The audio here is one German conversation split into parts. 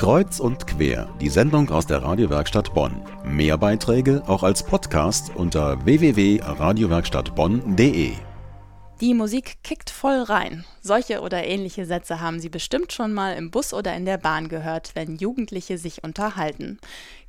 Kreuz und quer, die Sendung aus der Radiowerkstatt Bonn. Mehr Beiträge auch als Podcast unter www.radiowerkstattbonn.de. Die Musik kickt voll rein. Solche oder ähnliche Sätze haben Sie bestimmt schon mal im Bus oder in der Bahn gehört, wenn Jugendliche sich unterhalten.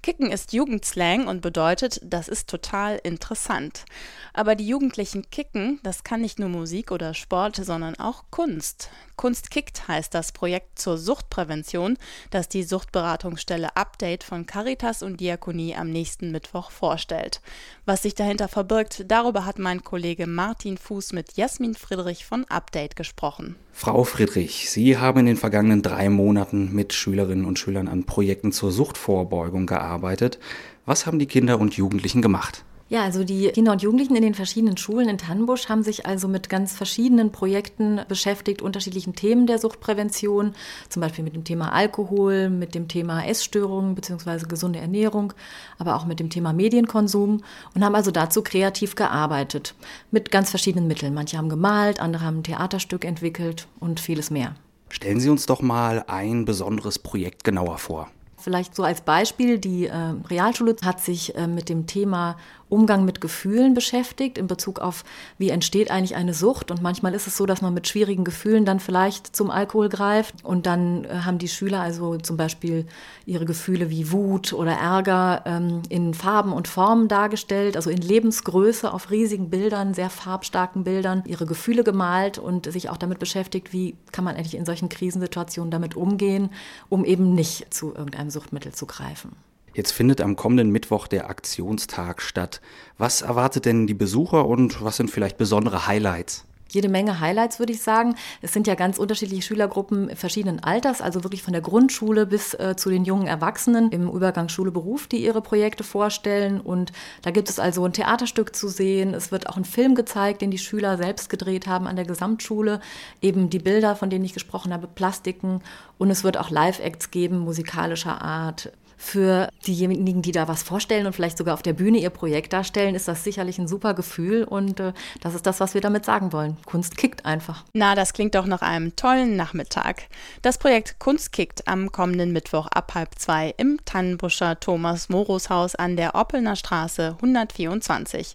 Kicken ist Jugendslang und bedeutet, das ist total interessant. Aber die Jugendlichen kicken, das kann nicht nur Musik oder Sport, sondern auch Kunst. Kunst kickt heißt das Projekt zur Suchtprävention, das die Suchtberatungsstelle Update von Caritas und Diakonie am nächsten Mittwoch vorstellt. Was sich dahinter verbirgt, darüber hat mein Kollege Martin Fuß mit Jasmin Friedrich von Update gesprochen. Frau Friedrich, Sie haben in den vergangenen drei Monaten mit Schülerinnen und Schülern an Projekten zur Suchtvorbeugung gearbeitet. Was haben die Kinder und Jugendlichen gemacht? Ja, also die Kinder und Jugendlichen in den verschiedenen Schulen in Tannenbusch haben sich also mit ganz verschiedenen Projekten beschäftigt, unterschiedlichen Themen der Suchtprävention, zum Beispiel mit dem Thema Alkohol, mit dem Thema Essstörungen bzw. gesunde Ernährung, aber auch mit dem Thema Medienkonsum und haben also dazu kreativ gearbeitet mit ganz verschiedenen Mitteln. Manche haben gemalt, andere haben ein Theaterstück entwickelt und vieles mehr. Stellen Sie uns doch mal ein besonderes Projekt genauer vor. Vielleicht so als Beispiel, die äh, Realschule hat sich äh, mit dem Thema Umgang mit Gefühlen beschäftigt in Bezug auf, wie entsteht eigentlich eine Sucht. Und manchmal ist es so, dass man mit schwierigen Gefühlen dann vielleicht zum Alkohol greift. Und dann äh, haben die Schüler also zum Beispiel ihre Gefühle wie Wut oder Ärger ähm, in Farben und Formen dargestellt, also in Lebensgröße auf riesigen Bildern, sehr farbstarken Bildern, ihre Gefühle gemalt und sich auch damit beschäftigt, wie kann man eigentlich in solchen Krisensituationen damit umgehen, um eben nicht zu irgendeinem Suchtmittel zu greifen. Jetzt findet am kommenden Mittwoch der Aktionstag statt. Was erwartet denn die Besucher und was sind vielleicht besondere Highlights? Jede Menge Highlights, würde ich sagen. Es sind ja ganz unterschiedliche Schülergruppen verschiedenen Alters, also wirklich von der Grundschule bis äh, zu den jungen Erwachsenen im Übergang Schule-Beruf, die ihre Projekte vorstellen. Und da gibt es also ein Theaterstück zu sehen. Es wird auch ein Film gezeigt, den die Schüler selbst gedreht haben an der Gesamtschule. Eben die Bilder, von denen ich gesprochen habe, Plastiken. Und es wird auch Live-Acts geben, musikalischer Art für diejenigen, die da was vorstellen und vielleicht sogar auf der Bühne ihr Projekt darstellen, ist das sicherlich ein super Gefühl und äh, das ist das, was wir damit sagen wollen. Kunst kickt einfach. Na, das klingt doch nach einem tollen Nachmittag. Das Projekt Kunst kickt am kommenden Mittwoch ab halb zwei im Tannenbuscher Thomas Morus Haus an der Oppelner Straße 124.